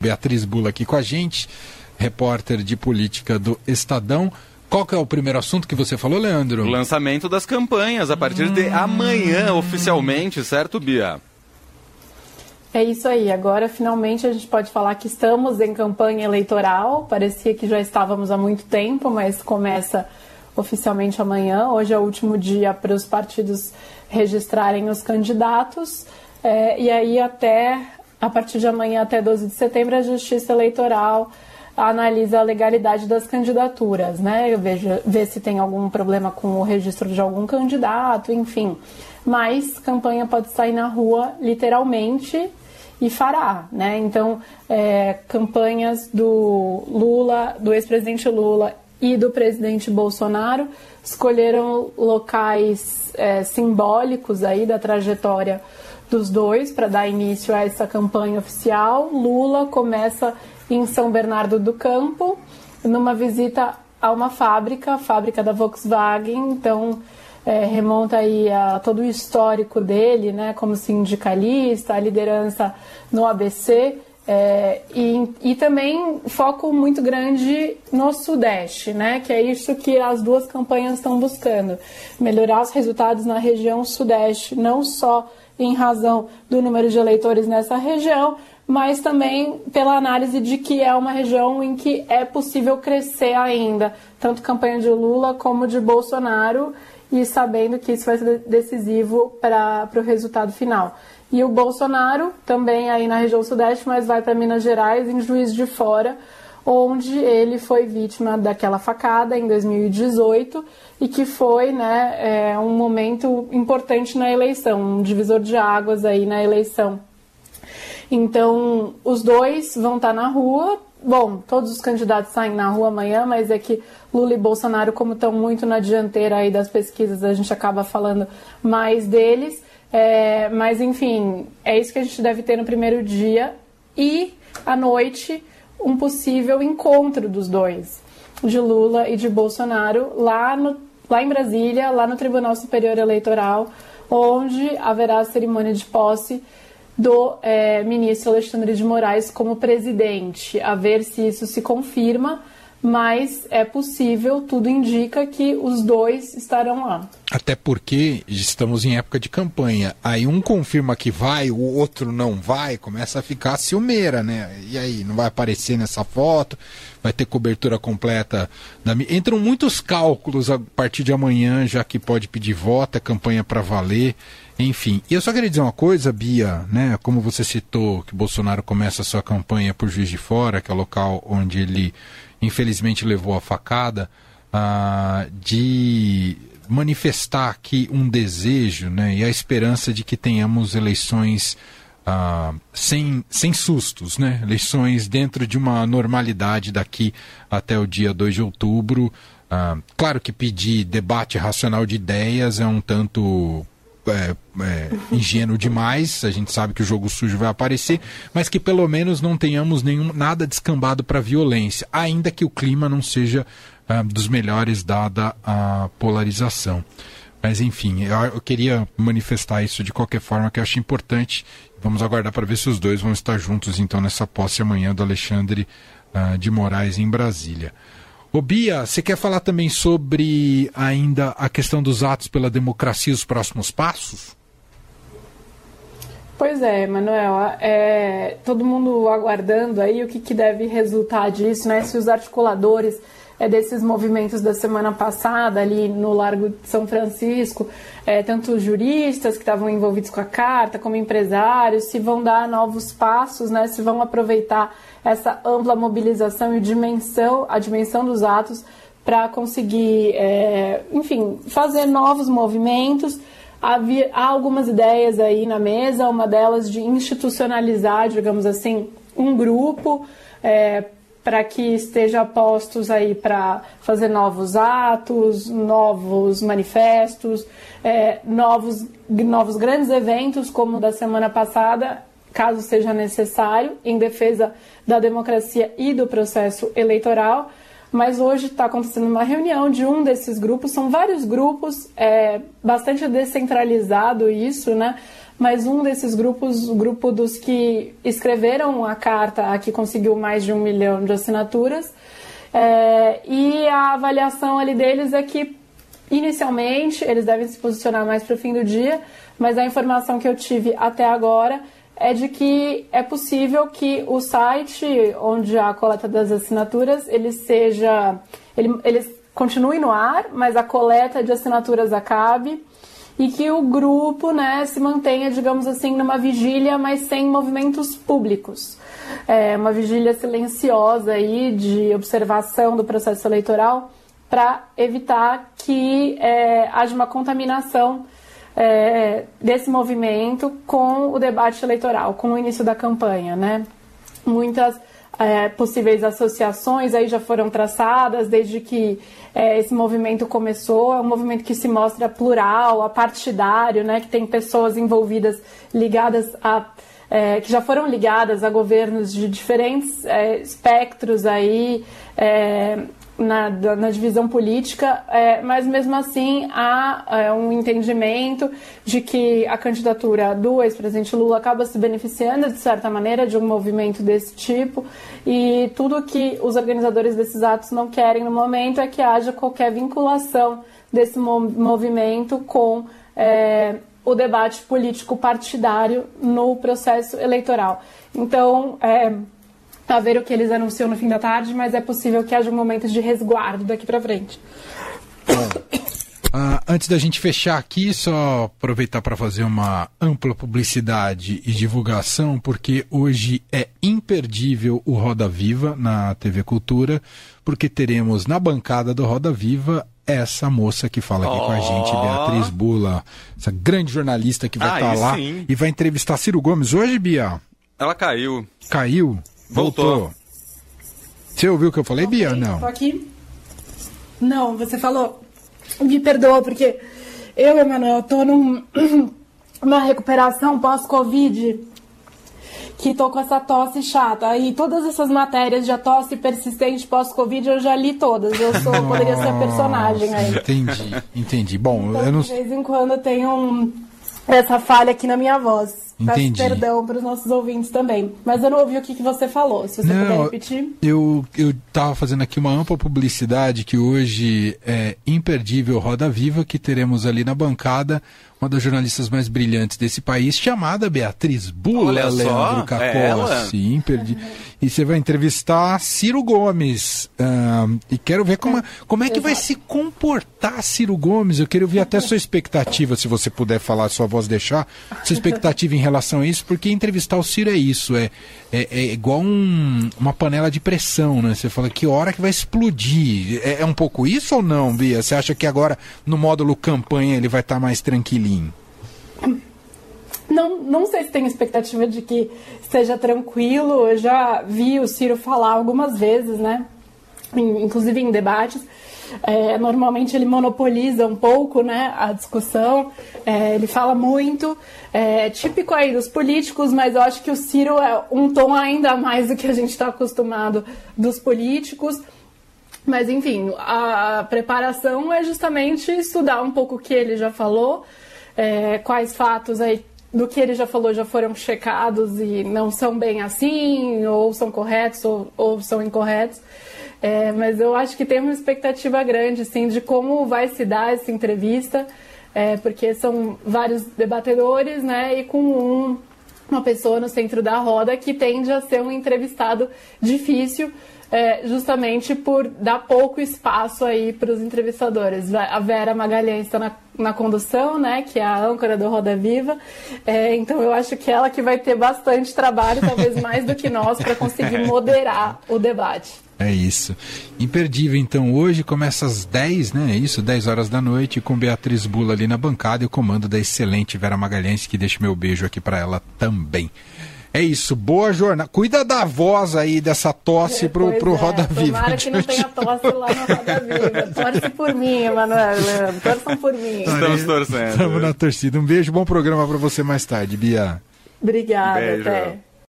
Beatriz Bula aqui com a gente, repórter de política do Estadão. Qual que é o primeiro assunto que você falou, Leandro? O lançamento das campanhas a partir hum... de amanhã, oficialmente, certo, Bia? É isso aí. Agora, finalmente, a gente pode falar que estamos em campanha eleitoral. Parecia que já estávamos há muito tempo, mas começa oficialmente amanhã. Hoje é o último dia para os partidos registrarem os candidatos. É, e aí, até a partir de amanhã até 12 de setembro, a Justiça Eleitoral analisa a legalidade das candidaturas, né? Veja, vê se tem algum problema com o registro de algum candidato, enfim. Mas campanha pode sair na rua literalmente e fará, né? Então, é, campanhas do Lula, do ex-presidente Lula e do presidente Bolsonaro escolheram locais é, simbólicos aí da trajetória dos dois para dar início a essa campanha oficial. Lula começa em São Bernardo do Campo, numa visita a uma fábrica, a fábrica da Volkswagen. Então, é, remonta aí a todo o histórico dele, né, como sindicalista, a liderança no ABC. É, e, e também foco muito grande no Sudeste, né? Que é isso que as duas campanhas estão buscando: melhorar os resultados na região Sudeste, não só em razão do número de eleitores nessa região, mas também pela análise de que é uma região em que é possível crescer ainda, tanto campanha de Lula como de Bolsonaro, e sabendo que isso vai ser decisivo para o resultado final. E o Bolsonaro também aí na região sudeste, mas vai para Minas Gerais, em Juiz de Fora, onde ele foi vítima daquela facada em 2018 e que foi né, é, um momento importante na eleição, um divisor de águas aí na eleição. Então, os dois vão estar na rua. Bom, todos os candidatos saem na rua amanhã, mas é que Lula e Bolsonaro, como estão muito na dianteira aí das pesquisas, a gente acaba falando mais deles. É, mas, enfim, é isso que a gente deve ter no primeiro dia. E, à noite, um possível encontro dos dois, de Lula e de Bolsonaro, lá, no, lá em Brasília, lá no Tribunal Superior Eleitoral, onde haverá a cerimônia de posse do é, ministro Alexandre de Moraes como presidente, a ver se isso se confirma mas é possível, tudo indica que os dois estarão lá. Até porque estamos em época de campanha. Aí um confirma que vai, o outro não vai, começa a ficar ciumeira, né? E aí, não vai aparecer nessa foto, vai ter cobertura completa. Da... Entram muitos cálculos a partir de amanhã, já que pode pedir voto, é campanha para valer. Enfim, e eu só queria dizer uma coisa, Bia, né? Como você citou que Bolsonaro começa a sua campanha por Juiz de Fora, que é o local onde ele infelizmente levou a facada, uh, de manifestar aqui um desejo né, e a esperança de que tenhamos eleições uh, sem, sem sustos, né? eleições dentro de uma normalidade daqui até o dia 2 de outubro. Uh, claro que pedir debate racional de ideias é um tanto é, é, ingênuo demais, a gente sabe que o jogo sujo vai aparecer, mas que pelo menos não tenhamos nenhum, nada descambado para violência, ainda que o clima não seja é, dos melhores dada a polarização. Mas enfim, eu, eu, queria manifestar isso de qualquer forma, que eu acho importante. Vamos aguardar para ver se os dois vão estar juntos então nessa posse amanhã do Alexandre uh, de Moraes em Brasília. Ô Bia, você quer falar também sobre ainda a questão dos atos pela democracia e os próximos passos? Pois é, Manuel, é, todo mundo aguardando aí o que, que deve resultar disso, né? Se os articuladores é, desses movimentos da semana passada ali no Largo de São Francisco, é, tanto juristas que estavam envolvidos com a carta, como empresários, se vão dar novos passos, né? Se vão aproveitar essa ampla mobilização e dimensão, a dimensão dos atos para conseguir, é, enfim, fazer novos movimentos. Havia, há algumas ideias aí na mesa, uma delas de institucionalizar, digamos assim, um grupo é, para que esteja postos aí para fazer novos atos, novos manifestos, é, novos, novos grandes eventos, como o da semana passada, caso seja necessário, em defesa da democracia e do processo eleitoral. Mas hoje está acontecendo uma reunião de um desses grupos, são vários grupos, é bastante descentralizado isso, né? Mas um desses grupos, o grupo dos que escreveram a carta, a que conseguiu mais de um milhão de assinaturas, é, e a avaliação ali deles é que, inicialmente, eles devem se posicionar mais para o fim do dia, mas a informação que eu tive até agora é de que é possível que o site onde a coleta das assinaturas ele seja ele, ele continue no ar, mas a coleta de assinaturas acabe e que o grupo né, se mantenha, digamos assim, numa vigília, mas sem movimentos públicos. É uma vigília silenciosa aí de observação do processo eleitoral para evitar que é, haja uma contaminação é, desse movimento com o debate eleitoral, com o início da campanha, né? Muitas é, possíveis associações aí já foram traçadas desde que é, esse movimento começou. É um movimento que se mostra plural, apartidário, né? Que tem pessoas envolvidas ligadas a é, que já foram ligadas a governos de diferentes é, espectros aí, é, na, na divisão política, é, mas mesmo assim há é, um entendimento de que a candidatura do ex-presidente Lula acaba se beneficiando, de certa maneira, de um movimento desse tipo, e tudo que os organizadores desses atos não querem no momento é que haja qualquer vinculação desse movimento com é, o debate político partidário no processo eleitoral. Então, é, a ver o que eles anunciam no fim da tarde, mas é possível que haja um momento de resguardo daqui para frente. Bom, uh, antes da gente fechar aqui, só aproveitar para fazer uma ampla publicidade e divulgação, porque hoje é imperdível o Roda Viva na TV Cultura, porque teremos na bancada do Roda Viva essa moça que fala aqui oh. com a gente, Beatriz Bula, essa grande jornalista que vai estar tá lá sim. e vai entrevistar Ciro Gomes hoje, Bia. Ela caiu. Caiu? Voltou. Você ouviu o que eu falei, okay, Bia? Não. Tô aqui. Não, você falou. Me perdoa, porque eu, Emanuel, tô num, numa recuperação pós-Covid que tô com essa tosse chata. E todas essas matérias de tosse persistente pós-Covid eu já li todas. Eu sou, poderia ser a personagem aí. Entendi, entendi. Bom, então, eu não... De vez em quando tem um, essa falha aqui na minha voz. Entendi. Peço perdão para os nossos ouvintes também. Mas eu não ouvi o que, que você falou. Se você não, puder repetir. Eu estava fazendo aqui uma ampla publicidade que hoje é imperdível Roda Viva, que teremos ali na bancada uma das jornalistas mais brilhantes desse país, chamada Beatriz Bula, Olha Leandro Cacossi. É perdi. E você vai entrevistar Ciro Gomes. Uh, e quero ver como, como é que vai se comportar Ciro Gomes. Eu quero ver até sua expectativa, se você puder falar, sua voz deixar, sua expectativa em relação a isso, porque entrevistar o Ciro é isso, é, é, é igual um, uma panela de pressão, né? Você fala que hora que vai explodir. É, é um pouco isso ou não, Bia? Você acha que agora, no módulo campanha, ele vai estar tá mais tranquilinho? Não, não sei se tem expectativa de que esteja tranquilo. Eu já vi o Ciro falar algumas vezes, né? Inclusive em debates. É, normalmente ele monopoliza um pouco né, a discussão, é, ele fala muito, é típico aí dos políticos, mas eu acho que o Ciro é um tom ainda mais do que a gente está acostumado dos políticos. Mas enfim, a preparação é justamente estudar um pouco o que ele já falou, é, quais fatos aí do que ele já falou já foram checados e não são bem assim, ou são corretos ou, ou são incorretos. É, mas eu acho que tem uma expectativa grande, sim, de como vai se dar essa entrevista, é, porque são vários debatedores, né, e com um, uma pessoa no centro da roda que tende a ser um entrevistado difícil, é, justamente por dar pouco espaço aí para os entrevistadores. A Vera Magalhães está na, na, condução, né, que é a âncora do Roda Viva, é, então eu acho que ela que vai ter bastante trabalho, talvez mais do que nós, para conseguir moderar o debate. É isso. Imperdível, então, hoje começa às 10, né? É isso, 10 horas da noite, com Beatriz Bula ali na bancada e o comando da excelente Vera Magalhães, que deixa meu beijo aqui para ela também. É isso, boa jornada. Cuida da voz aí dessa tosse pro, pro é, Roda Viva. Tomara que não tenha tosse lá no Roda Viva. Torce por mim, Emanuel. Torçam por mim. Estamos torcendo. Estamos na torcida. Um beijo, bom programa para você mais tarde, Bia. Obrigada, beijo. até.